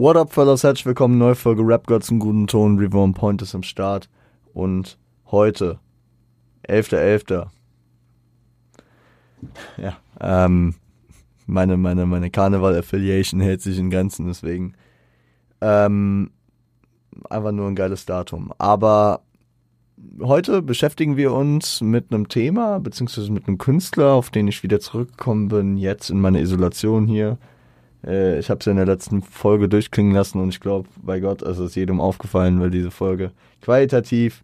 What up, fellas? Herzlich willkommen, neue Folge Rap Gods im guten Ton. Reborn Point ist im Start. Und heute, 11.11. Ja, ähm, meine, meine, meine Karneval-Affiliation hält sich in Ganzen, deswegen, ähm, einfach nur ein geiles Datum. Aber heute beschäftigen wir uns mit einem Thema, beziehungsweise mit einem Künstler, auf den ich wieder zurückgekommen bin, jetzt in meiner Isolation hier. Äh, ich habe es in der letzten Folge durchklingen lassen und ich glaube, bei Gott, es ist jedem aufgefallen, weil diese Folge qualitativ,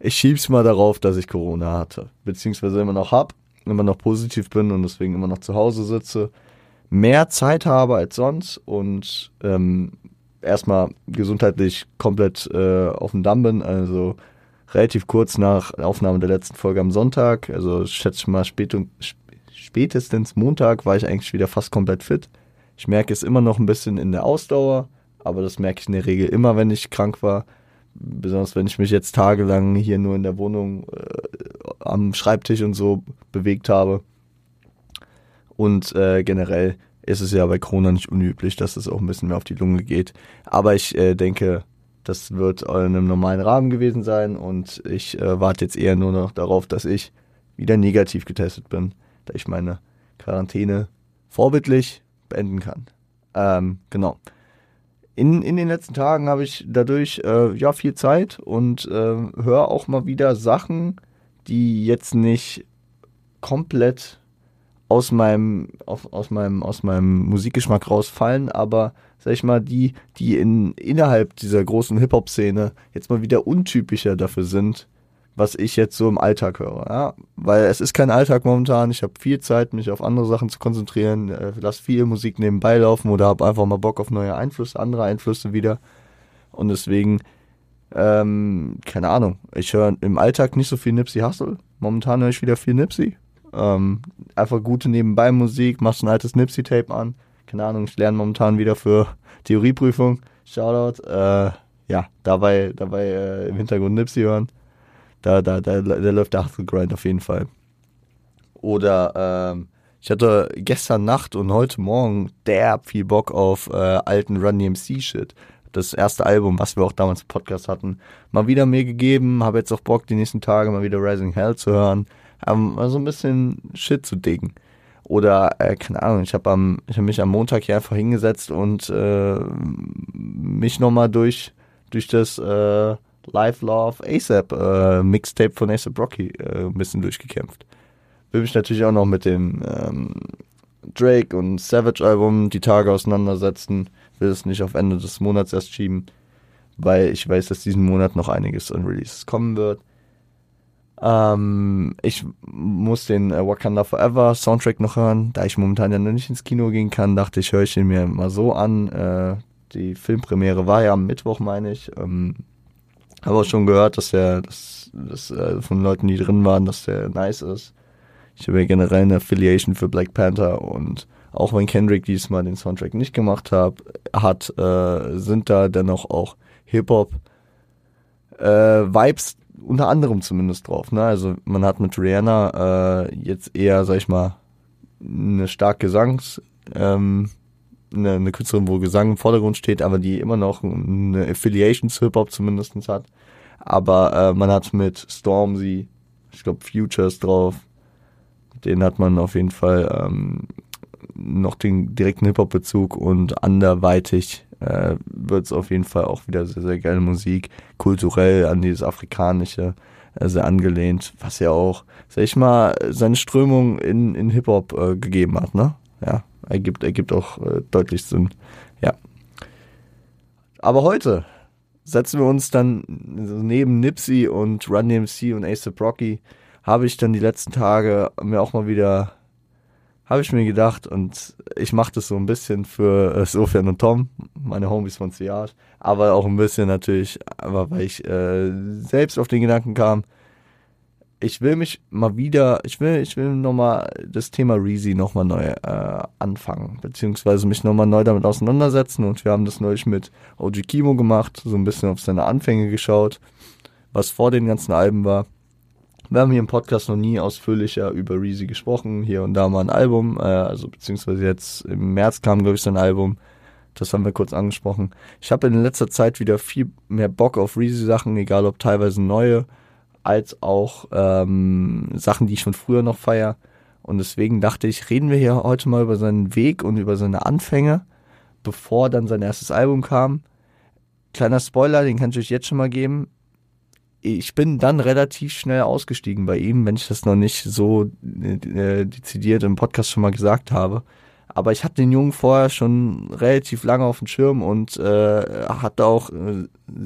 ich schieb's mal darauf, dass ich Corona hatte, beziehungsweise immer noch hab, immer noch positiv bin und deswegen immer noch zu Hause sitze, mehr Zeit habe als sonst und ähm, erstmal gesundheitlich komplett äh, auf dem Damm bin, also relativ kurz nach Aufnahme der letzten Folge am Sonntag, also schätze ich mal spät, spätestens Montag war ich eigentlich wieder fast komplett fit. Ich merke es immer noch ein bisschen in der Ausdauer, aber das merke ich in der Regel immer, wenn ich krank war. Besonders wenn ich mich jetzt tagelang hier nur in der Wohnung äh, am Schreibtisch und so bewegt habe. Und äh, generell ist es ja bei Corona nicht unüblich, dass es auch ein bisschen mehr auf die Lunge geht. Aber ich äh, denke, das wird in einem normalen Rahmen gewesen sein und ich äh, warte jetzt eher nur noch darauf, dass ich wieder negativ getestet bin, da ich meine Quarantäne vorbildlich beenden kann. Ähm, genau. In, in den letzten Tagen habe ich dadurch äh, ja viel Zeit und äh, höre auch mal wieder Sachen, die jetzt nicht komplett aus meinem, auf, aus meinem, aus meinem Musikgeschmack rausfallen, aber sag ich mal, die, die in, innerhalb dieser großen Hip-Hop-Szene jetzt mal wieder untypischer dafür sind, was ich jetzt so im Alltag höre. Ja? Weil es ist kein Alltag momentan. Ich habe viel Zeit, mich auf andere Sachen zu konzentrieren, äh, lass viel Musik nebenbei laufen oder habe einfach mal Bock auf neue Einflüsse, andere Einflüsse wieder. Und deswegen, ähm, keine Ahnung, ich höre im Alltag nicht so viel Nipsey Hustle. Momentan höre ich wieder viel Nipsey. Ähm, einfach gute Nebenbei-Musik, machst ein altes Nipsey-Tape an. Keine Ahnung, ich lerne momentan wieder für Theorieprüfung. Shoutout. Äh, ja, dabei, dabei äh, im Hintergrund Nipsey hören. Da, da, da, da läuft der Hustle Grind auf jeden Fall. Oder ähm, ich hatte gestern Nacht und heute Morgen derb viel Bock auf äh, alten Run DMC Shit. Das erste Album, was wir auch damals im Podcast hatten, mal wieder mir gegeben. Habe jetzt auch Bock, die nächsten Tage mal wieder Rising Hell zu hören. Ähm, mal so ein bisschen Shit zu diggen. Oder, äh, keine Ahnung, ich habe habe mich am Montag hier einfach hingesetzt und äh, mich nochmal durch, durch das äh, Live Love ASAP äh, Mixtape von ASAP Rocky äh, ein bisschen durchgekämpft. Will mich natürlich auch noch mit dem ähm, Drake und Savage Album die Tage auseinandersetzen. Will es nicht auf Ende des Monats erst schieben, weil ich weiß, dass diesen Monat noch einiges an Releases kommen wird. Ähm, ich muss den äh, Wakanda Forever Soundtrack noch hören. Da ich momentan ja noch nicht ins Kino gehen kann, dachte ich, höre ich ihn mir mal so an. Äh, die Filmpremiere war ja am Mittwoch, meine ich. Ähm, habe auch schon gehört, dass der, dass, dass äh, von Leuten, die drin waren, dass der nice ist. Ich habe ja generell eine Affiliation für Black Panther und auch wenn Kendrick diesmal den Soundtrack nicht gemacht hat, hat äh, sind da dennoch auch Hip-Hop äh, unter anderem zumindest drauf. Ne? Also man hat mit Rihanna äh, jetzt eher, sag ich mal, eine stark Gesangs, ähm, eine, eine Künstlerin, wo Gesang im Vordergrund steht, aber die immer noch eine Affiliation zu Hip-Hop zumindest hat. Aber äh, man hat mit Stormzy, ich glaube Futures drauf, den hat man auf jeden Fall ähm, noch den direkten Hip-Hop-Bezug und anderweitig äh, wird es auf jeden Fall auch wieder sehr, sehr geile Musik, kulturell an dieses Afrikanische äh, sehr angelehnt, was ja auch, sag ich mal, seine Strömung in, in Hip-Hop äh, gegeben hat, ne? Ja, ergibt, ergibt auch äh, deutlich Sinn. Ja. Aber heute setzen wir uns dann neben Nipsey und Run DMC und Ace Rocky, habe ich dann die letzten Tage mir auch mal wieder habe ich mir gedacht und ich mache das so ein bisschen für äh, Sofian und Tom, meine Homies von Siage, aber auch ein bisschen natürlich, aber weil ich äh, selbst auf den Gedanken kam, ich will mich mal wieder, ich will, ich will nochmal das Thema Reezy nochmal neu äh, anfangen, beziehungsweise mich nochmal neu damit auseinandersetzen und wir haben das neulich mit OG Kimo gemacht, so ein bisschen auf seine Anfänge geschaut, was vor den ganzen Alben war wir haben hier im Podcast noch nie ausführlicher über Reezy gesprochen. Hier und da mal ein Album, äh, also beziehungsweise jetzt im März kam, glaube ich, sein Album. das haben wir kurz angesprochen. Ich habe in letzter Zeit wieder viel mehr Bock auf Reezy-Sachen, egal ob teilweise neue, als auch ähm, Sachen, die ich schon früher noch feier. Und deswegen dachte ich, reden wir hier heute mal über seinen Weg und über seine Anfänge, bevor dann sein erstes Album kam. Kleiner Spoiler, den kann ich euch jetzt schon mal geben. Ich bin dann relativ schnell ausgestiegen bei ihm, wenn ich das noch nicht so äh, dezidiert im Podcast schon mal gesagt habe. Aber ich hatte den Jungen vorher schon relativ lange auf dem Schirm und äh, hatte auch äh,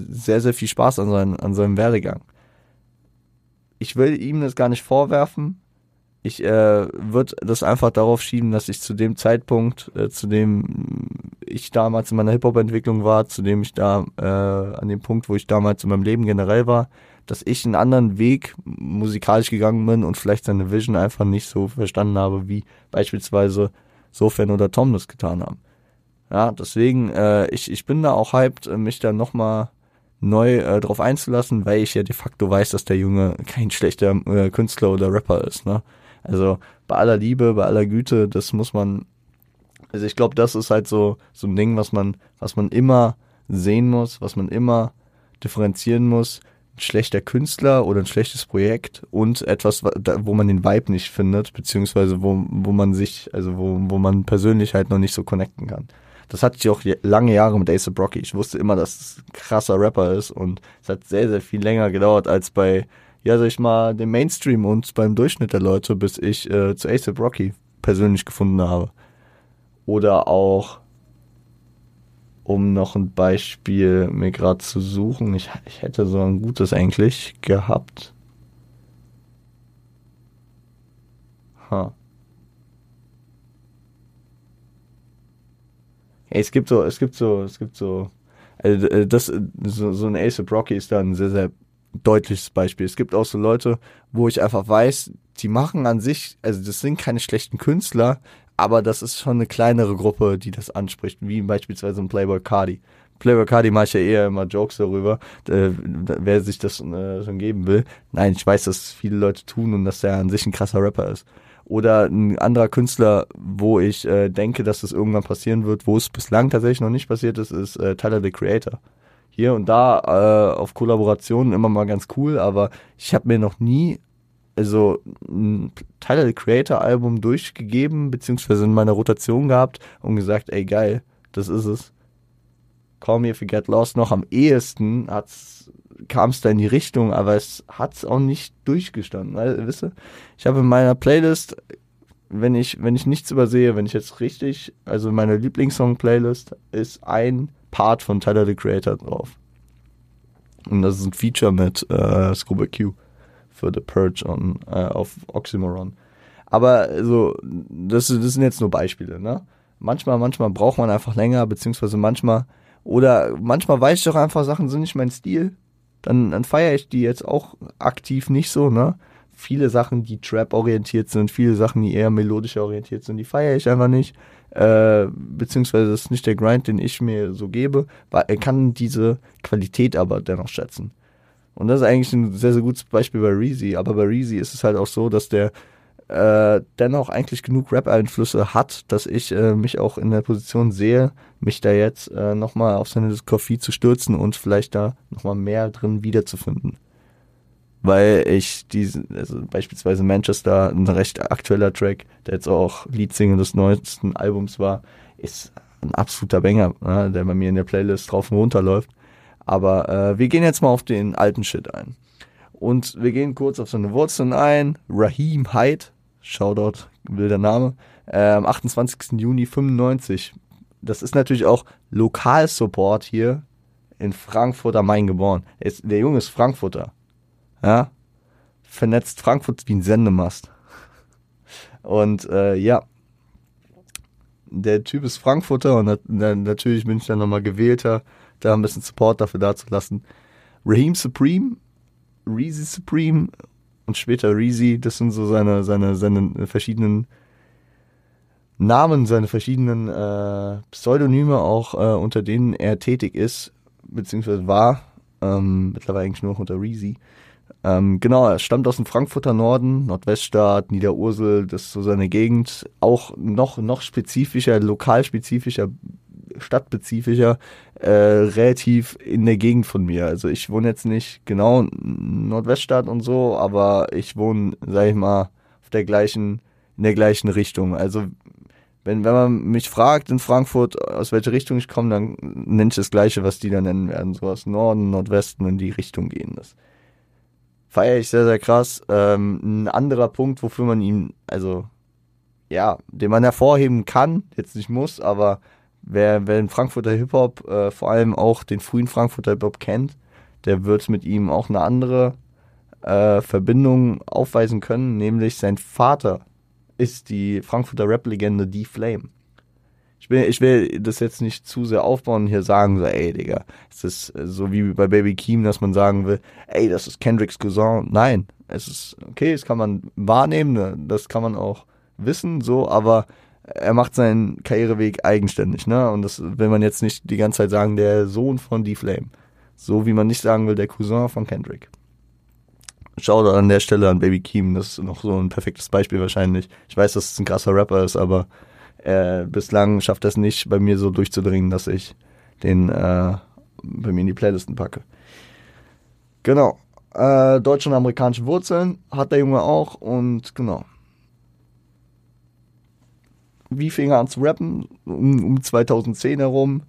sehr, sehr viel Spaß an, sein, an seinem Werdegang. Ich will ihm das gar nicht vorwerfen. Ich äh, würde das einfach darauf schieben, dass ich zu dem Zeitpunkt, äh, zu dem ich damals in meiner Hip-Hop-Entwicklung war, zu dem ich da äh, an dem Punkt, wo ich damals in meinem Leben generell war, dass ich einen anderen Weg musikalisch gegangen bin und vielleicht seine Vision einfach nicht so verstanden habe, wie beispielsweise Sofern oder Tom das getan haben. Ja, deswegen, äh, ich, ich bin da auch hyped, mich da nochmal neu äh, drauf einzulassen, weil ich ja de facto weiß, dass der Junge kein schlechter äh, Künstler oder Rapper ist. Ne? Also bei aller Liebe, bei aller Güte, das muss man, also ich glaube, das ist halt so, so ein Ding, was man, was man immer sehen muss, was man immer differenzieren muss ein schlechter Künstler oder ein schlechtes Projekt und etwas, wo man den Vibe nicht findet, beziehungsweise wo, wo man sich, also wo, wo man persönlich halt noch nicht so connecten kann. Das hatte ich auch lange Jahre mit Ace Brocky. Ich wusste immer, dass es ein krasser Rapper ist und es hat sehr, sehr viel länger gedauert als bei, ja, sag ich mal, dem Mainstream und beim Durchschnitt der Leute, bis ich äh, zu Ace Brocky persönlich gefunden habe. Oder auch um noch ein Beispiel mir gerade zu suchen. Ich, ich hätte so ein gutes eigentlich gehabt. Ha. Hey, es gibt so, es gibt so, es gibt so, also äh, das, so, so ein Ace of Rocky ist da ein sehr, sehr deutliches Beispiel. Es gibt auch so Leute, wo ich einfach weiß, die machen an sich, also das sind keine schlechten Künstler, aber das ist schon eine kleinere Gruppe, die das anspricht, wie beispielsweise ein Playboy Cardi. Playboy Cardi mache ich ja eher immer Jokes darüber, äh, wer sich das äh, schon geben will. Nein, ich weiß, dass viele Leute tun und dass er an sich ein krasser Rapper ist. Oder ein anderer Künstler, wo ich äh, denke, dass das irgendwann passieren wird, wo es bislang tatsächlich noch nicht passiert ist, ist äh, Tyler the Creator. Hier und da äh, auf Kollaborationen immer mal ganz cool, aber ich habe mir noch nie also ein Tyler the Creator Album durchgegeben, beziehungsweise in meiner Rotation gehabt und gesagt, ey geil, das ist es. Call Me If You Get Lost noch am ehesten kam es da in die Richtung, aber es hat es auch nicht durchgestanden. Weil, wisst ihr, ich habe in meiner Playlist, wenn ich, wenn ich nichts übersehe, wenn ich jetzt richtig, also in meiner Lieblingssong-Playlist ist ein Part von Tyler the Creator drauf. Und das ist ein Feature mit äh, Scuba Q für The Purge on, äh, auf Oxymoron. Aber so, das, das sind jetzt nur Beispiele, ne? Manchmal, manchmal braucht man einfach länger, beziehungsweise manchmal, oder manchmal weiß ich auch einfach, Sachen sind nicht mein Stil. Dann, dann feiere ich die jetzt auch aktiv nicht so, ne? Viele Sachen, die Trap-orientiert sind, viele Sachen, die eher melodisch orientiert sind, die feiere ich einfach nicht. Äh, beziehungsweise das ist nicht der Grind, den ich mir so gebe, weil er kann diese Qualität aber dennoch schätzen. Und das ist eigentlich ein sehr, sehr gutes Beispiel bei Reezy. Aber bei Reezy ist es halt auch so, dass der äh, dennoch eigentlich genug Rap-Einflüsse hat, dass ich äh, mich auch in der Position sehe, mich da jetzt äh, nochmal auf seine Diskografie zu stürzen und vielleicht da nochmal mehr drin wiederzufinden. Weil ich diese, also beispielsweise Manchester, ein recht aktueller Track, der jetzt auch Leadsingle des neuesten Albums war, ist ein absoluter Banger, ne, der bei mir in der Playlist drauf und runter läuft. Aber äh, wir gehen jetzt mal auf den alten Shit ein. Und wir gehen kurz auf seine Wurzeln ein. Raheem Hyde, Shoutout, wilder Name, am 28. Juni 95. Das ist natürlich auch Lokalsupport hier in Frankfurt am Main geboren. Ist, der Junge ist Frankfurter. Ja. Vernetzt Frankfurt wie ein Sendemast. Und äh, ja, der Typ ist Frankfurter und natürlich bin ich dann nochmal gewählter da ein bisschen Support dafür dazulassen. Raheem Supreme, Reezy Supreme und später Reezy, das sind so seine, seine, seine verschiedenen Namen, seine verschiedenen äh, Pseudonyme auch, äh, unter denen er tätig ist, beziehungsweise war, ähm, mittlerweile eigentlich nur noch unter Reezy. Ähm, genau, er stammt aus dem Frankfurter Norden, Nordweststaat, Niederursel, das ist so seine Gegend. Auch noch, noch spezifischer, lokal spezifischer stadtspezifischer, äh, relativ in der Gegend von mir. Also ich wohne jetzt nicht genau Nordweststadt und so, aber ich wohne, sag ich mal, auf der gleichen, in der gleichen Richtung. Also wenn, wenn man mich fragt in Frankfurt, aus welcher Richtung ich komme, dann nenne ich das Gleiche, was die da nennen werden. So aus Norden, Nordwesten in die Richtung gehen. Das feiere ich sehr, sehr krass. Ähm, ein anderer Punkt, wofür man ihn, also, ja, den man hervorheben kann, jetzt nicht muss, aber wer, wer den Frankfurter Hip-Hop, äh, vor allem auch den frühen Frankfurter Hip-Hop kennt, der wird mit ihm auch eine andere äh, Verbindung aufweisen können, nämlich sein Vater ist die Frankfurter Rap-Legende D-Flame. Ich will, ich will das jetzt nicht zu sehr aufbauen und hier sagen, so, ey, Digga, es ist so wie bei Baby Keem, dass man sagen will, ey, das ist Kendricks Cousin. Nein, es ist okay, das kann man wahrnehmen, ne, das kann man auch wissen, so, aber er macht seinen Karriereweg eigenständig, ne? Und das will man jetzt nicht die ganze Zeit sagen, der Sohn von D-Flame. So wie man nicht sagen will, der Cousin von Kendrick. Schau da an der Stelle an Baby Keem, das ist noch so ein perfektes Beispiel wahrscheinlich. Ich weiß, dass es ein krasser Rapper ist, aber äh, bislang schafft es nicht, bei mir so durchzudringen, dass ich den äh, bei mir in die Playlisten packe. Genau. Äh, deutsche und amerikanische Wurzeln hat der Junge auch und genau. Wie fing er an zu rappen? Um, um 2010 herum.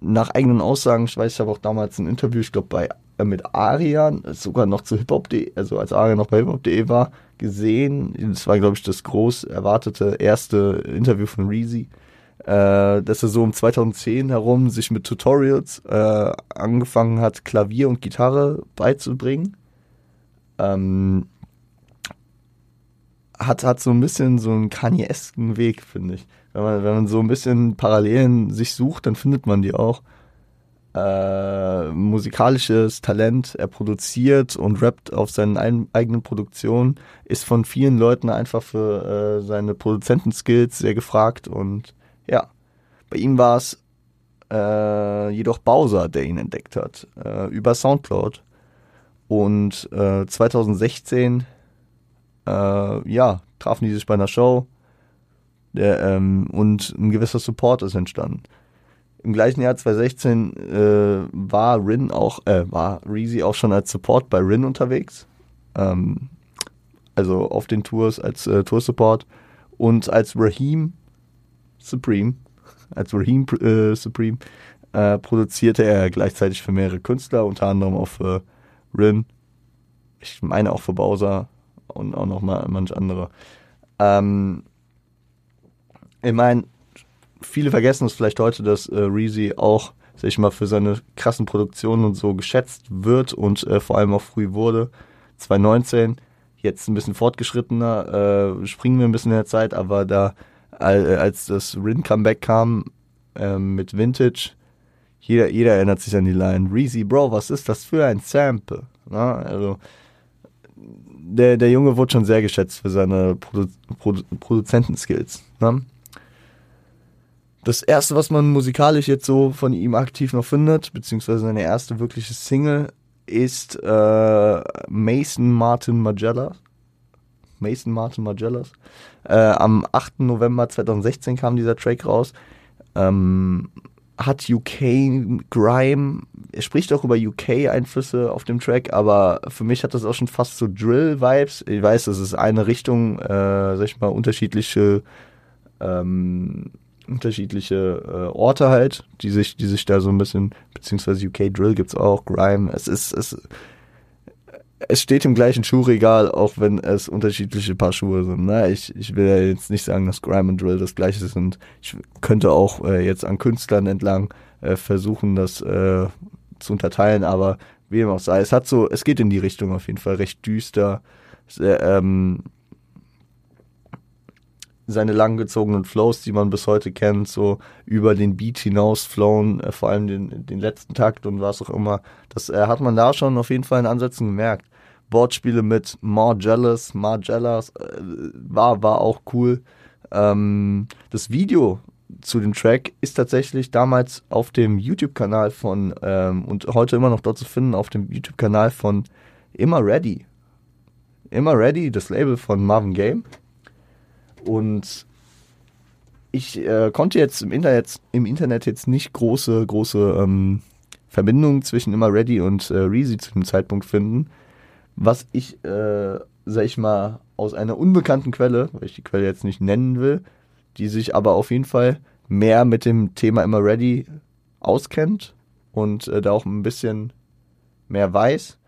Nach eigenen Aussagen, ich weiß, ich habe auch damals ein Interview, ich glaube äh, mit Arian, sogar noch zu hiphop.de, also als Arian noch bei hiphop.de war, gesehen. Das war, glaube ich, das groß erwartete erste Interview von Reezy. Äh, dass er so um 2010 herum sich mit Tutorials äh, angefangen hat, Klavier und Gitarre beizubringen. Ähm, hat, hat so ein bisschen so einen Kanye-esken Weg, finde ich. Wenn man, wenn man so ein bisschen Parallelen sich sucht, dann findet man die auch. Äh, musikalisches Talent, er produziert und rappt auf seinen ein, eigenen Produktionen, ist von vielen Leuten einfach für äh, seine Produzentenskills sehr gefragt und ja, bei ihm war es äh, jedoch Bowser, der ihn entdeckt hat, äh, über Soundcloud. Und 2016 äh, ja, trafen die sich bei einer Show der, ähm, und ein gewisser Support ist entstanden. Im gleichen Jahr 2016 äh, war Rin auch, äh, war Reezy auch schon als Support bei Rin unterwegs. Ähm, also auf den Tours als äh, Tour-Support und als Raheem Supreme, als Raheem äh, Supreme, äh, produzierte er gleichzeitig für mehrere Künstler, unter anderem auch für Rin, ich meine auch für Bowser und auch noch mal manch andere. Ähm, ich meine, viele vergessen es vielleicht heute, dass äh, Reezy auch, sag ich mal, für seine krassen Produktionen und so geschätzt wird und äh, vor allem auch früh wurde. 2019, jetzt ein bisschen fortgeschrittener, äh, springen wir ein bisschen in der Zeit, aber da, äh, als das Rin-Comeback kam äh, mit Vintage, jeder, jeder erinnert sich an die Line, Reezy, Bro, was ist das für ein Sample? Na, also, der, der Junge wurde schon sehr geschätzt für seine Produ Produ Produzentenskills. Ne? Das erste, was man musikalisch jetzt so von ihm aktiv noch findet, beziehungsweise seine erste wirkliche Single, ist äh, Mason Martin Magellas. Mason Martin Magellas. Äh, am 8. November 2016 kam dieser Track raus. Ähm, hat UK Grime, er spricht auch über UK-Einflüsse auf dem Track, aber für mich hat das auch schon fast so Drill-Vibes. Ich weiß, das ist eine Richtung, äh, sag ich mal, unterschiedliche ähm, unterschiedliche äh, Orte halt, die sich, die sich da so ein bisschen, beziehungsweise UK Drill gibt's auch, Grime, es ist, es, es steht im gleichen Schuhregal, auch wenn es unterschiedliche Paar Schuhe sind. Ne? Ich, ich will ja jetzt nicht sagen, dass Grime und Drill das gleiche sind. Ich könnte auch äh, jetzt an Künstlern entlang äh, versuchen, das äh, zu unterteilen, aber wie dem auch sei, es hat so, es geht in die Richtung auf jeden Fall recht düster. Sehr, ähm, seine langgezogenen Flows, die man bis heute kennt, so über den Beat hinaus flown, äh, vor allem den, den letzten Takt und was auch immer. Das äh, hat man da schon auf jeden Fall in Ansätzen gemerkt. Wortspiele mit More Jealous, äh, war, war auch cool. Ähm, das Video zu dem Track ist tatsächlich damals auf dem YouTube-Kanal von ähm, und heute immer noch dort zu finden, auf dem YouTube-Kanal von Immer Ready. Immer Ready, das Label von Marvin Game. Und ich äh, konnte jetzt im Internet, im Internet jetzt nicht große, große ähm, Verbindungen zwischen Immer Ready und äh, Reezy zu dem Zeitpunkt finden. Was ich, äh, sag ich mal, aus einer unbekannten Quelle, weil ich die Quelle jetzt nicht nennen will, die sich aber auf jeden Fall mehr mit dem Thema Immer Ready auskennt und äh, da auch ein bisschen mehr weiß.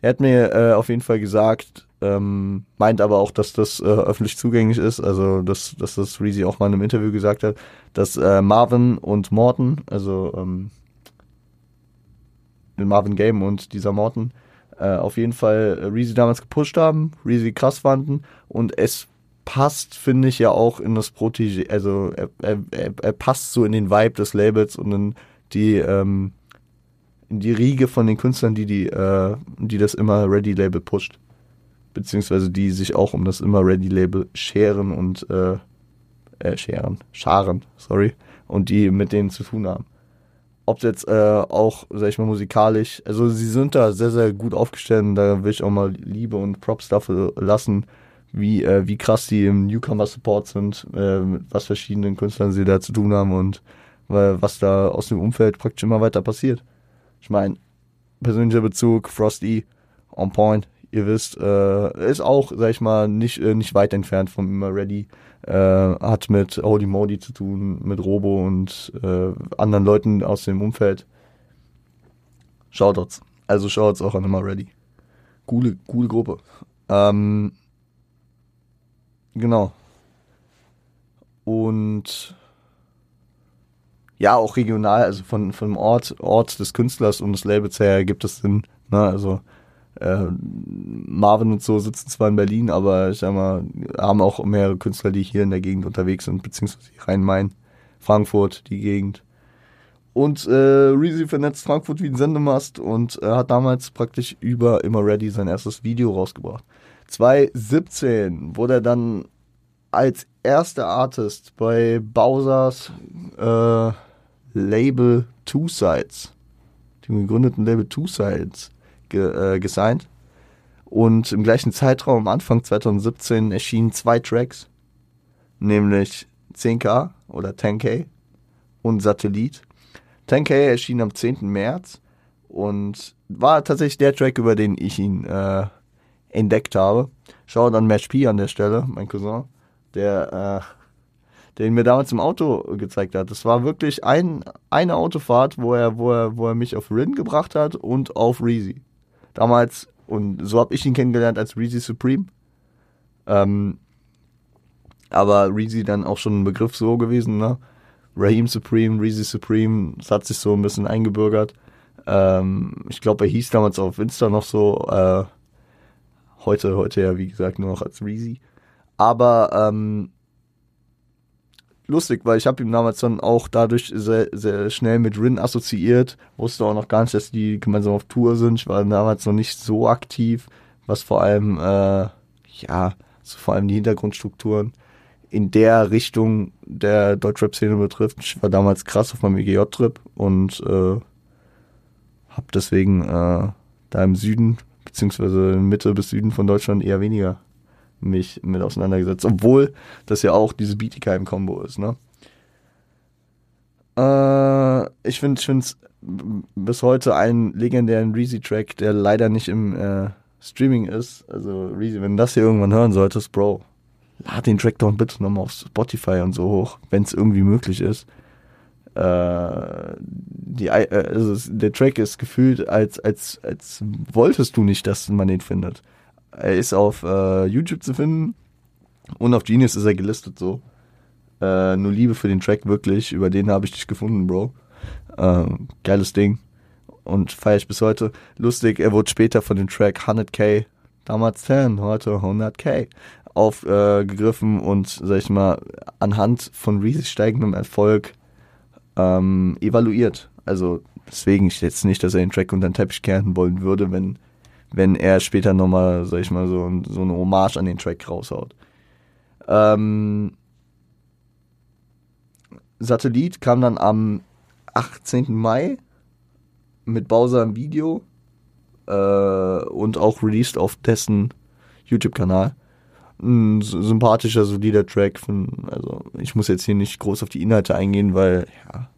Er hat mir äh, auf jeden Fall gesagt, ähm, meint aber auch, dass das äh, öffentlich zugänglich ist, also dass, dass das Reezy auch mal in einem Interview gesagt hat, dass äh, Marvin und Morton, also ähm, Marvin Game und dieser Morton, äh, auf jeden Fall äh, Reezy damals gepusht haben, Reezy krass fanden und es passt, finde ich, ja auch in das Protégé, also er, er, er, passt so in den Vibe des Labels und in die, ähm, in die Riege von den Künstlern, die, die, äh, die das immer Ready-Label pusht. Beziehungsweise die sich auch um das immer Ready-Label scheren und äh, äh, scheren, scharen, sorry, und die mit denen zu tun haben. Ob jetzt äh, auch, sag ich mal, musikalisch, also sie sind da sehr, sehr gut aufgestellt und da will ich auch mal Liebe und Props dafür lassen, wie, äh, wie krass die im Newcomer-Support sind, äh, was verschiedenen Künstlern sie da zu tun haben und äh, was da aus dem Umfeld praktisch immer weiter passiert. Ich meine, persönlicher Bezug, Frosty, on point, ihr wisst, äh, ist auch, sag ich mal, nicht, äh, nicht weit entfernt vom Immer Ready. Äh, hat mit Holy Modi zu tun, mit Robo und äh, anderen Leuten aus dem Umfeld. Shoutouts. Also Shoutouts auch an Immer Ready. Coole, coole Gruppe. Ähm, Genau. Und ja, auch regional, also von, dem Ort, Ort des Künstlers und des Labels her gibt es Sinn. Ne? Also äh, Marvin und so sitzen zwar in Berlin, aber ich sag mal, haben auch mehrere Künstler, die hier in der Gegend unterwegs sind, beziehungsweise Rhein-Main, Frankfurt, die Gegend. Und äh, Reezy vernetzt Frankfurt wie ein Sendemast und äh, hat damals praktisch über Immer Ready sein erstes Video rausgebracht. 2017 wurde er dann als erster Artist bei Bowsers äh, Label Two Sides, dem gegründeten Label Two Sides, ge, äh, gesigned. Und im gleichen Zeitraum, Anfang 2017, erschienen zwei Tracks, nämlich 10K oder 10K und Satellit. 10K erschien am 10. März und war tatsächlich der Track, über den ich ihn äh, entdeckt habe. Schau dann Match P an der Stelle, mein Cousin, der, äh, der ihn mir damals im Auto gezeigt hat. Das war wirklich ein, eine Autofahrt, wo er, wo er, wo er mich auf Rin gebracht hat und auf Reezy. Damals, und so habe ich ihn kennengelernt als Reezy Supreme. Ähm, aber Reezy dann auch schon ein Begriff so gewesen, ne? Raheem Supreme, Reezy Supreme, das hat sich so ein bisschen eingebürgert. Ähm, ich glaube, er hieß damals auf Insta noch so, äh, Heute, heute ja, wie gesagt, nur noch als Reezy. Aber ähm, lustig, weil ich habe ihn damals dann auch dadurch sehr, sehr schnell mit Rin assoziiert. Wusste auch noch gar nicht, dass die gemeinsam auf Tour sind. Ich war damals noch nicht so aktiv, was vor allem, äh, ja, so vor allem die Hintergrundstrukturen in der Richtung der Deutschrap-Szene betrifft. Ich war damals krass auf meinem EGJ-Trip und äh, habe deswegen äh, da im Süden beziehungsweise Mitte bis Süden von Deutschland eher weniger mich mit auseinandergesetzt. Obwohl das ja auch diese Bietigheim-Kombo ist, ne? Äh, ich finde es bis heute einen legendären Reezy-Track, der leider nicht im äh, Streaming ist. Also Reezy, wenn du das hier irgendwann hören solltest, Bro, lad den Track doch bitte nochmal auf Spotify und so hoch, wenn es irgendwie möglich ist. Äh, die, äh, also der Track ist gefühlt, als, als, als wolltest du nicht, dass man den findet. Er ist auf äh, YouTube zu finden und auf Genius ist er gelistet so. Äh, nur Liebe für den Track wirklich, über den habe ich dich gefunden, Bro. Äh, geiles Ding. Und feiere ich bis heute. Lustig, er wurde später von dem Track 100k, damals 10, heute 100k, aufgegriffen und, sag ich mal, anhand von riesig steigendem Erfolg ähm, evaluiert. Also deswegen ich jetzt nicht, dass er den Track unter den Teppich kehren wollen würde, wenn, wenn er später nochmal, sag ich mal, so, so eine Hommage an den Track raushaut. Ähm, Satellit kam dann am 18. Mai mit Bowser im Video äh, und auch released auf dessen YouTube-Kanal. ein sympathischer, solider Track. Von, also ich muss jetzt hier nicht groß auf die Inhalte eingehen, weil ja,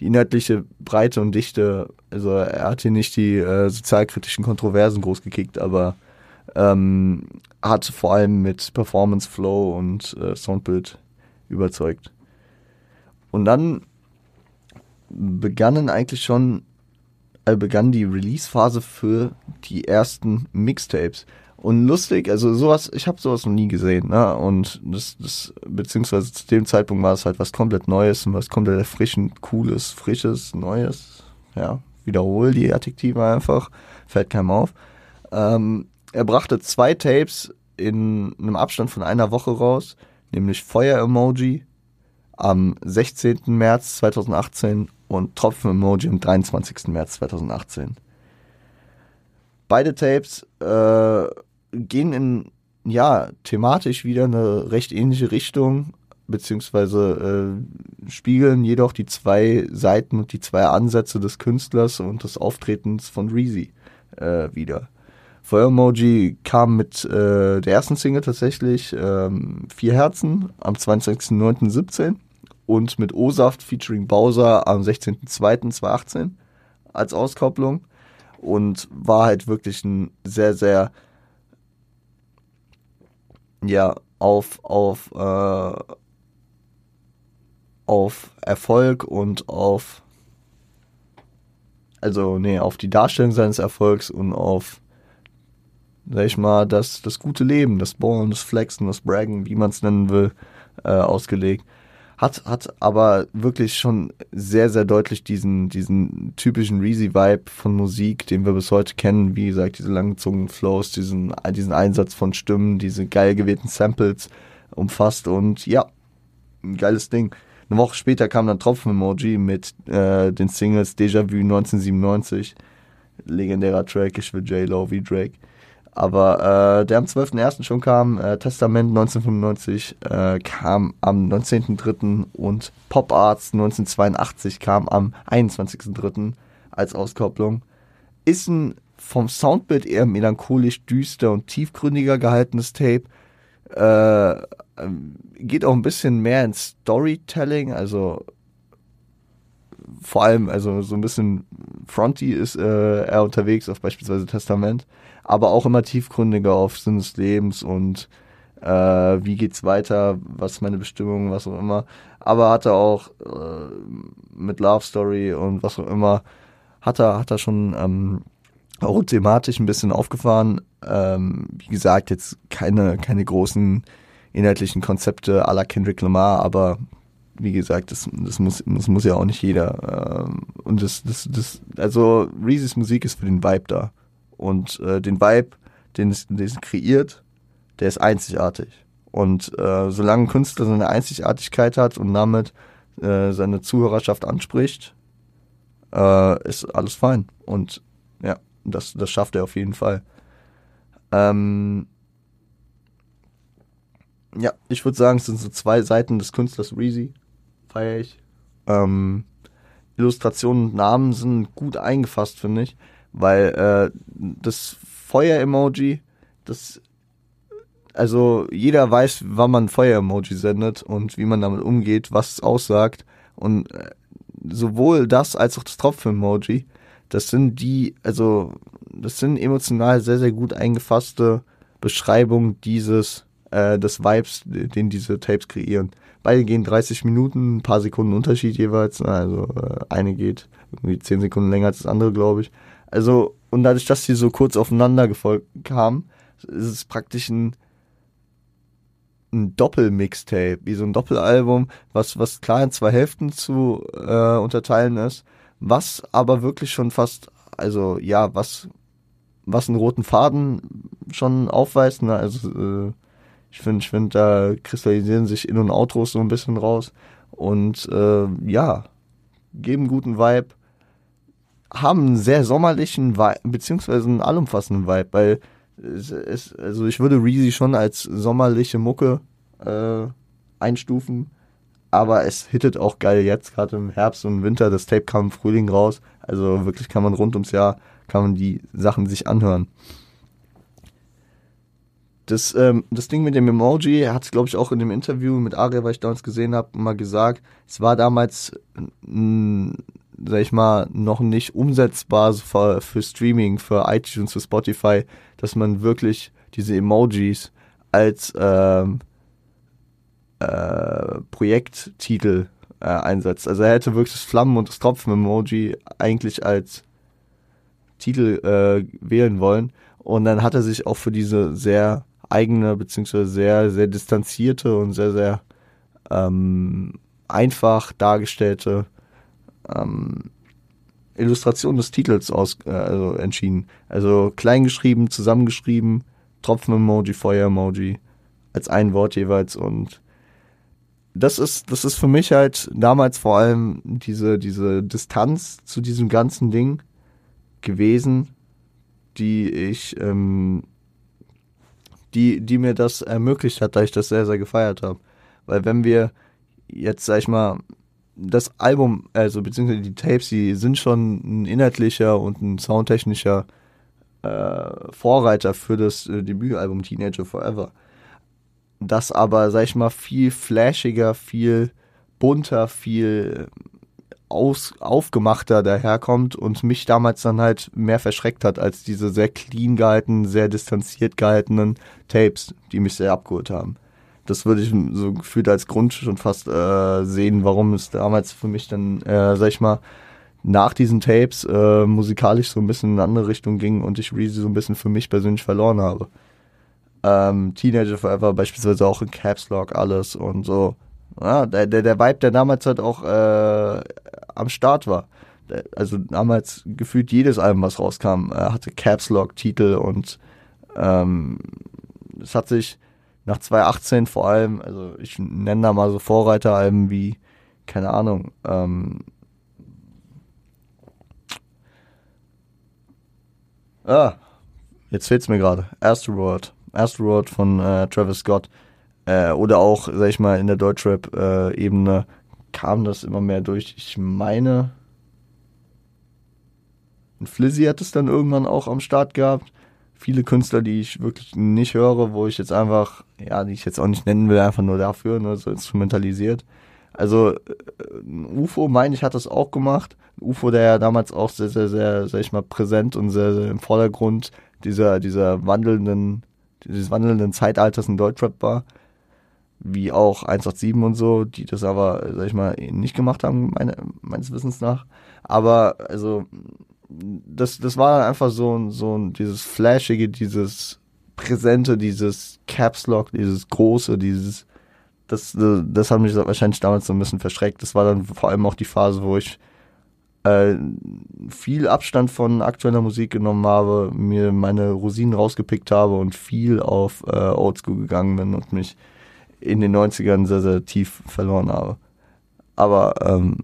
die inhaltliche Breite und Dichte, also er hat hier nicht die äh, sozialkritischen Kontroversen groß gekickt, aber ähm, hat vor allem mit Performance Flow und äh, Soundbild überzeugt. Und dann begannen eigentlich schon, äh, begann die Release-Phase für die ersten Mixtapes. Und lustig, also sowas, ich habe sowas noch nie gesehen, ne? Und das, das, beziehungsweise zu dem Zeitpunkt war es halt was komplett Neues und was komplett erfrischend, cooles, frisches, Neues. Ja, wiederhol die Adjektive einfach, fällt keinem auf. Ähm, er brachte zwei Tapes in einem Abstand von einer Woche raus, nämlich Feuer-Emoji am 16. März 2018 und Tropfen-Emoji am 23. März 2018. Beide Tapes äh, gehen in, ja, thematisch wieder eine recht ähnliche Richtung, beziehungsweise äh, spiegeln jedoch die zwei Seiten und die zwei Ansätze des Künstlers und des Auftretens von Reezy äh, wieder. Feuer-Emoji kam mit äh, der ersten Single tatsächlich ähm, Vier Herzen am 22.09.17 und mit O-Saft featuring Bowser am 16.02.2018 als Auskopplung und war halt wirklich ein sehr, sehr ja, auf, auf, äh, auf Erfolg und auf, also, nee, auf die Darstellung seines Erfolgs und auf, sag ich mal, das, das gute Leben, das Ballen, das Flexen, das Braggen, wie man es nennen will, äh, ausgelegt hat, hat aber wirklich schon sehr, sehr deutlich diesen, diesen typischen Reezy-Vibe von Musik, den wir bis heute kennen. Wie gesagt, diese langgezogenen Flows, diesen, diesen Einsatz von Stimmen, diese geil gewählten Samples umfasst und ja, ein geiles Ding. Eine Woche später kam dann Tropfen-Emoji mit äh, den Singles Déjà Vu 1997, legendärer Track, ich will J-Lo wie Drake. Aber äh, der am 12.01. schon kam, äh, Testament 1995 äh, kam am 19.03. und Pop Arts 1982 kam am 21.03. als Auskopplung. Ist ein vom Soundbild eher melancholisch düster und tiefgründiger gehaltenes Tape. Äh, ähm, geht auch ein bisschen mehr ins Storytelling, also vor allem, also so ein bisschen fronty ist äh, er unterwegs auf beispielsweise Testament aber auch immer tiefgründiger auf Sinn des Lebens und äh, wie geht's weiter, was ist meine Bestimmung, was auch immer. Aber hat er auch äh, mit Love Story und was auch immer, hat er, hat er schon ähm, auch thematisch ein bisschen aufgefahren. Ähm, wie gesagt, jetzt keine, keine großen inhaltlichen Konzepte à la Kendrick Lamar, aber wie gesagt, das, das, muss, das muss ja auch nicht jeder. Ähm, und das, das, das, also Reese's Musik ist für den Vibe da. Und äh, den Vibe, den es, den es kreiert, der ist einzigartig. Und äh, solange ein Künstler seine Einzigartigkeit hat und damit äh, seine Zuhörerschaft anspricht, äh, ist alles fein. Und ja, das, das schafft er auf jeden Fall. Ähm, ja, ich würde sagen, es sind so zwei Seiten des Künstlers Reezy. Feier ich. Ähm, Illustrationen und Namen sind gut eingefasst, finde ich weil äh, das Feuer-Emoji, das also jeder weiß, wann man Feuer-Emoji sendet und wie man damit umgeht, was es aussagt und äh, sowohl das als auch das Tropfen-Emoji, das sind die, also das sind emotional sehr sehr gut eingefasste Beschreibungen dieses äh, des Vibes, den diese Tapes kreieren. Beide gehen 30 Minuten, ein paar Sekunden Unterschied jeweils. Also äh, eine geht irgendwie 10 Sekunden länger als das andere, glaube ich. Also, und dadurch, dass die so kurz aufeinander gefolgt kamen, ist es praktisch ein, ein Doppelmixtape, wie so ein Doppelalbum, was, was klar in zwei Hälften zu äh, unterteilen ist, was aber wirklich schon fast, also ja, was, was einen roten Faden schon aufweist, ne? also äh, ich finde, ich finde, da kristallisieren sich In- und Outros so ein bisschen raus und äh, ja, geben guten Vibe, haben einen sehr sommerlichen Vibe, beziehungsweise einen allumfassenden Vibe, weil es, es, also ich würde Reezy schon als sommerliche Mucke äh, einstufen, aber es hittet auch geil jetzt, gerade im Herbst und Winter. Das Tape kam im Frühling raus, also wirklich kann man rund ums Jahr, kann man die Sachen sich anhören. Das, ähm, das Ding mit dem Emoji, er hat es, glaube ich, auch in dem Interview mit Aria, was ich damals gesehen habe, mal gesagt, es war damals, mh, sag ich mal, noch nicht umsetzbar für, für Streaming, für iTunes, für Spotify, dass man wirklich diese Emojis als ähm, äh, Projekttitel äh, einsetzt. Also er hätte wirklich das Flammen- und das Tropfen-Emoji eigentlich als Titel äh, wählen wollen. Und dann hat er sich auch für diese sehr eigene, beziehungsweise sehr, sehr distanzierte und sehr, sehr ähm, einfach dargestellte ähm, Illustration des Titels aus, äh, also entschieden. Also kleingeschrieben, zusammengeschrieben, Tropfen-Emoji, Feuer-Emoji, als ein Wort jeweils und das ist, das ist für mich halt damals vor allem diese, diese Distanz zu diesem ganzen Ding gewesen, die ich, ähm, die, die mir das ermöglicht hat, da ich das sehr, sehr gefeiert habe. Weil wenn wir jetzt, sag ich mal, das Album, also beziehungsweise die Tapes, die sind schon ein inhaltlicher und ein soundtechnischer äh, Vorreiter für das äh, Debütalbum Teenager Forever das aber, sag ich mal, viel flashiger, viel bunter, viel aus, aufgemachter daherkommt und mich damals dann halt mehr verschreckt hat als diese sehr clean gehaltenen, sehr distanziert gehaltenen Tapes, die mich sehr abgeholt haben. Das würde ich so gefühlt als Grund schon fast äh, sehen, warum es damals für mich dann, äh, sag ich mal, nach diesen Tapes äh, musikalisch so ein bisschen in eine andere Richtung ging und ich Reezy so ein bisschen für mich persönlich verloren habe ähm, Teenager Forever beispielsweise auch in Caps Lock alles und so. Ja, der, der, der Vibe, der damals halt auch äh, am Start war. Also damals gefühlt jedes Album, was rauskam, äh, hatte Caps Lock Titel und ähm, es hat sich nach 2018 vor allem, also ich nenne da mal so Vorreiteralben wie, keine Ahnung, ähm, Ah, jetzt fehlt's mir gerade. Astroworld. Asteroid von äh, Travis Scott äh, oder auch, sag ich mal, in der Deutschrap-Ebene kam das immer mehr durch. Ich meine, Flizzy hat es dann irgendwann auch am Start gehabt. Viele Künstler, die ich wirklich nicht höre, wo ich jetzt einfach, ja, die ich jetzt auch nicht nennen will, einfach nur dafür, nur so instrumentalisiert. Also äh, UFO, meine ich, hat das auch gemacht. UFO, der ja damals auch sehr, sehr, sehr, sag ich mal, präsent und sehr, sehr im Vordergrund dieser, dieser wandelnden dieses wandelnden Zeitalters in Deutschrap war, wie auch 187 und so, die das aber, sag ich mal, nicht gemacht haben, meine, meines Wissens nach. Aber, also, das, das war dann einfach so, so dieses Flashige, dieses Präsente, dieses Caps Lock, dieses Große, dieses, das, das hat mich wahrscheinlich damals so ein bisschen verschreckt. Das war dann vor allem auch die Phase, wo ich äh, viel Abstand von aktueller Musik genommen habe, mir meine Rosinen rausgepickt habe und viel auf äh, Oldschool gegangen bin und mich in den 90ern sehr, sehr tief verloren habe. Aber, ähm,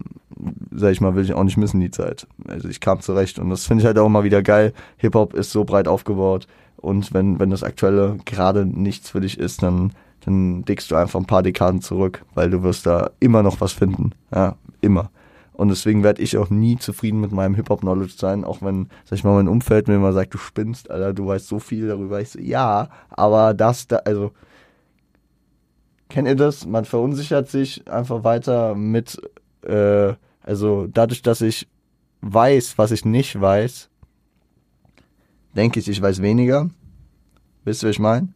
sag ich mal, will ich auch nicht missen die Zeit. Also ich kam zurecht und das finde ich halt auch immer wieder geil. Hip-Hop ist so breit aufgebaut und wenn, wenn das Aktuelle gerade nichts für dich ist, dann, dann dickst du einfach ein paar Dekaden zurück, weil du wirst da immer noch was finden. Ja, immer. Und deswegen werde ich auch nie zufrieden mit meinem Hip-Hop-Knowledge sein, auch wenn, sag ich mal, mein Umfeld mir immer sagt, du spinnst, Alter, du weißt so viel darüber. Ich so, ja, aber das, da, also, kennt ihr das? Man verunsichert sich einfach weiter mit, äh, also dadurch, dass ich weiß, was ich nicht weiß, denke ich, ich weiß weniger. Wisst ihr, was ich meine?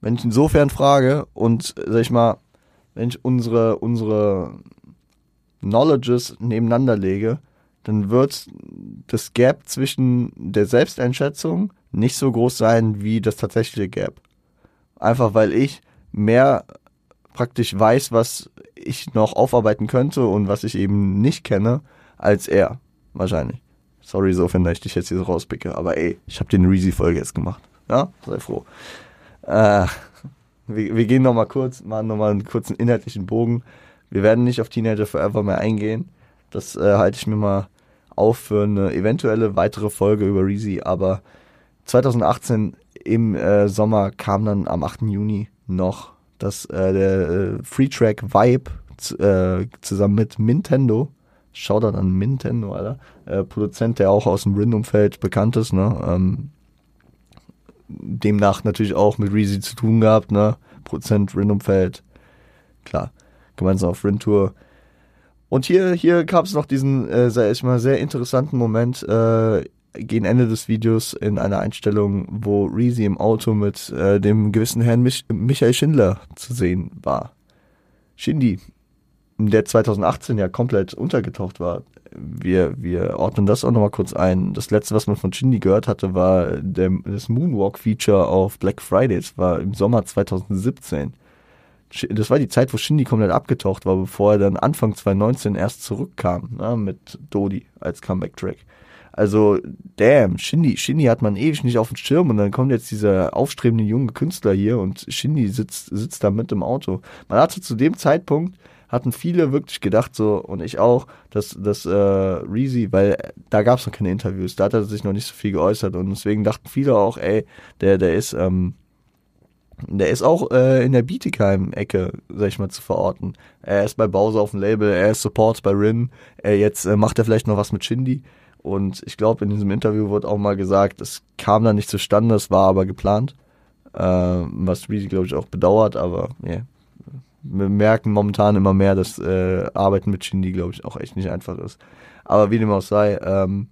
Wenn ich insofern frage und, sag ich mal, wenn ich unsere, unsere Knowledges nebeneinander lege, dann wird das Gap zwischen der Selbsteinschätzung nicht so groß sein wie das tatsächliche Gap. Einfach weil ich mehr praktisch weiß, was ich noch aufarbeiten könnte und was ich eben nicht kenne, als er. Wahrscheinlich. Sorry, so wenn ich dich jetzt hier so rauspicke. Aber ey, ich habe den Reezy-Folge jetzt gemacht. Ja, sei froh. Äh, wir, wir gehen nochmal kurz, machen nochmal einen kurzen inhaltlichen Bogen. Wir werden nicht auf Teenager Forever mehr eingehen. Das äh, halte ich mir mal auf für eine eventuelle weitere Folge über Reezy. Aber 2018 im äh, Sommer kam dann am 8. Juni noch das, äh, der äh, Free Track Vibe äh, zusammen mit Nintendo. Shoutout an Nintendo, Alter. Äh, Produzent, der auch aus dem Rin-Umfeld bekannt ist, ne? Ähm, demnach natürlich auch mit Reezy zu tun gehabt, ne? Prozent Rindumfeld. Klar, gemeinsam auf Rindtour. Und hier, hier gab es noch diesen, äh, sag ich mal, sehr interessanten Moment, äh, gegen Ende des Videos in einer Einstellung, wo Reezy im Auto mit äh, dem gewissen Herrn Mich Michael Schindler zu sehen war. Shindy, der 2018 ja komplett untergetaucht war. Wir, wir ordnen das auch nochmal kurz ein. Das letzte, was man von Shindy gehört hatte, war der, das Moonwalk-Feature auf Black Friday. Das war im Sommer 2017. Das war die Zeit, wo Shindy komplett abgetaucht war, bevor er dann Anfang 2019 erst zurückkam, ne, mit Dodi als Comeback-Track. Also, damn, Shindy, Shindy hat man ewig nicht auf dem Schirm und dann kommt jetzt dieser aufstrebende junge Künstler hier und Shindy sitzt, sitzt da mit im Auto. Man hatte zu dem Zeitpunkt, hatten viele wirklich gedacht, so, und ich auch, dass, dass äh, Reezy, weil da gab es noch keine Interviews, da hat er sich noch nicht so viel geäußert und deswegen dachten viele auch, ey, der, der ist, ähm, der ist auch äh, in der Bietigheim-Ecke, sag ich mal, zu verorten. Er ist bei Bowser auf dem Label, er ist Support bei Rin, äh, jetzt äh, macht er vielleicht noch was mit Shindy. Und ich glaube, in diesem Interview wurde auch mal gesagt, es kam da nicht zustande, es war aber geplant. Äh, was Reezy, glaube ich, auch bedauert, aber yeah. wir merken momentan immer mehr, dass äh, Arbeiten mit Shindy, glaube ich, auch echt nicht einfach ist. Aber wie dem auch sei, ähm,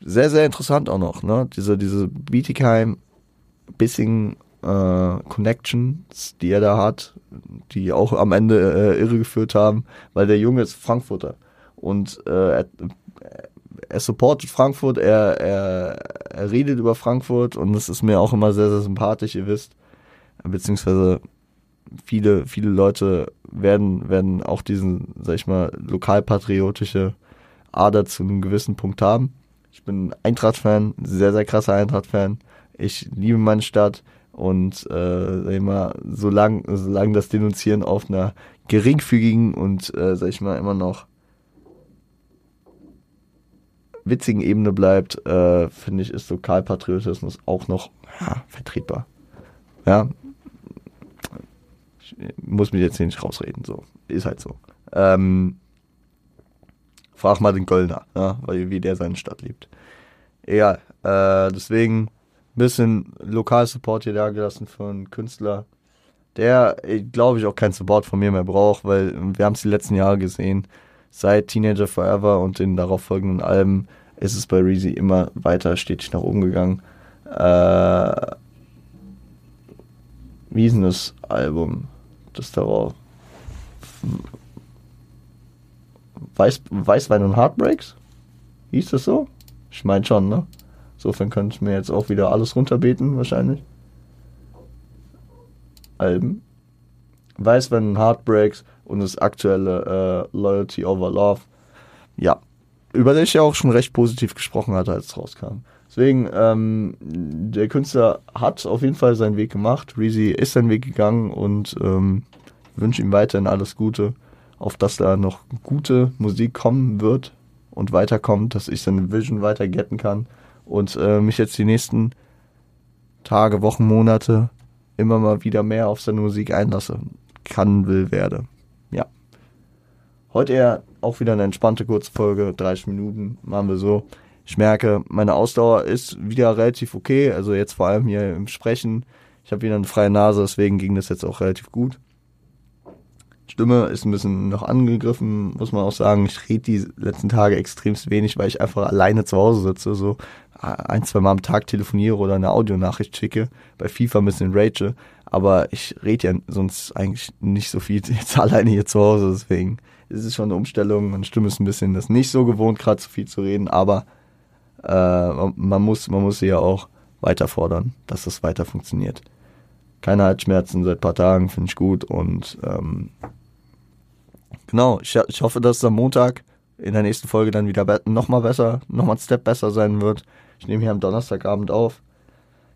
sehr, sehr interessant auch noch, ne? Diese, diese Bietigheim, Bissing äh, Connections, die er da hat, die auch am Ende äh, irregeführt haben, weil der Junge ist Frankfurter und äh, er, supportet Frankfurt, er, er, er redet über Frankfurt und das ist mir auch immer sehr, sehr sympathisch, ihr wisst. Beziehungsweise viele, viele Leute werden, werden auch diesen, sag ich mal, lokalpatriotische Ader zu einem gewissen Punkt haben. Ich bin Eintracht-Fan, sehr, sehr krasser Eintracht-Fan. Ich liebe meine Stadt und äh, sag ich mal, solange solang das Denunzieren auf einer geringfügigen und, äh, sag ich mal, immer noch witzigen Ebene bleibt, äh, finde ich, ist Lokalpatriotismus auch noch ja, vertretbar. Ja. Ich muss mich jetzt hier nicht rausreden, so. Ist halt so. Ähm, frag mal den Kölner, ja, weil, wie der seine Stadt liebt. Egal. Äh, deswegen ein bisschen Lokalsupport hier da gelassen für einen Künstler, der, glaube ich, auch keinen Support von mir mehr braucht, weil wir haben es die letzten Jahre gesehen seit Teenager Forever und den darauf folgenden Alben ist es bei Reezy immer weiter stetig nach oben gegangen. Äh, wie ist denn das Album? Das darauf. Weiß, Weißwein und Heartbreaks? Hieß das so? Ich meine schon, ne? Insofern könnte ich mir jetzt auch wieder alles runterbeten, wahrscheinlich. Alben. Weißwein und Heartbreaks und das aktuelle äh, Loyalty Over Love. Ja, über den ich ja auch schon recht positiv gesprochen hatte, als es rauskam. Deswegen, ähm, der Künstler hat auf jeden Fall seinen Weg gemacht. Reezy ist seinen Weg gegangen und ähm, wünsche ihm weiterhin alles Gute, auf dass da noch gute Musik kommen wird und weiterkommt, dass ich seine Vision weiter getten kann und äh, mich jetzt die nächsten Tage, Wochen, Monate immer mal wieder mehr auf seine Musik einlasse. Kann, will, werde. Ja. Heute eher auch wieder eine entspannte Kurzfolge, 30 Minuten, machen wir so. Ich merke, meine Ausdauer ist wieder relativ okay, also jetzt vor allem hier im Sprechen. Ich habe wieder eine freie Nase, deswegen ging das jetzt auch relativ gut. Stimme ist ein bisschen noch angegriffen, muss man auch sagen. Ich rede die letzten Tage extremst wenig, weil ich einfach alleine zu Hause sitze, so ein, zwei Mal am Tag telefoniere oder eine Audionachricht schicke. Bei FIFA ein bisschen rage. Aber ich rede ja sonst eigentlich nicht so viel jetzt alleine hier zu Hause, deswegen ist es schon eine Umstellung. Meine Stimme ist ein bisschen das nicht so gewohnt, gerade so viel zu reden, aber äh, man, muss, man muss sie ja auch weiter fordern, dass das weiter funktioniert. Keine Halsschmerzen seit ein paar Tagen, finde ich gut. Und ähm, genau, ich, ich hoffe, dass es am Montag in der nächsten Folge dann wieder be nochmal besser, nochmal ein Step besser sein wird. Ich nehme hier am Donnerstagabend auf.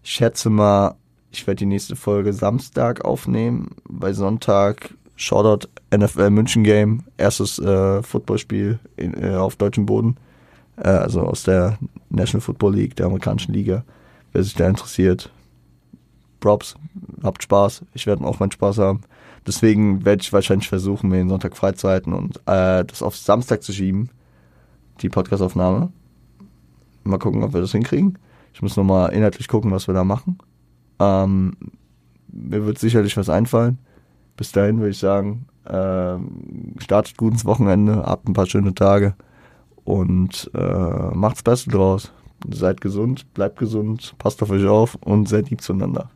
Ich schätze mal, ich werde die nächste Folge Samstag aufnehmen, weil Sonntag Shoutout NFL München Game, erstes äh, Footballspiel in, äh, auf deutschem Boden, äh, also aus der National Football League, der amerikanischen Liga. Wer sich da interessiert, Props, habt Spaß. Ich werde auch meinen Spaß haben. Deswegen werde ich wahrscheinlich versuchen, mir den Sonntag freizuhalten und äh, das auf Samstag zu schieben, die Podcastaufnahme. Mal gucken, ob wir das hinkriegen. Ich muss nochmal inhaltlich gucken, was wir da machen. Ähm, mir wird sicherlich was einfallen. Bis dahin würde ich sagen, ähm, startet gut ins Wochenende, habt ein paar schöne Tage und äh, macht's Beste draus. Seid gesund, bleibt gesund, passt auf euch auf und seid lieb zueinander.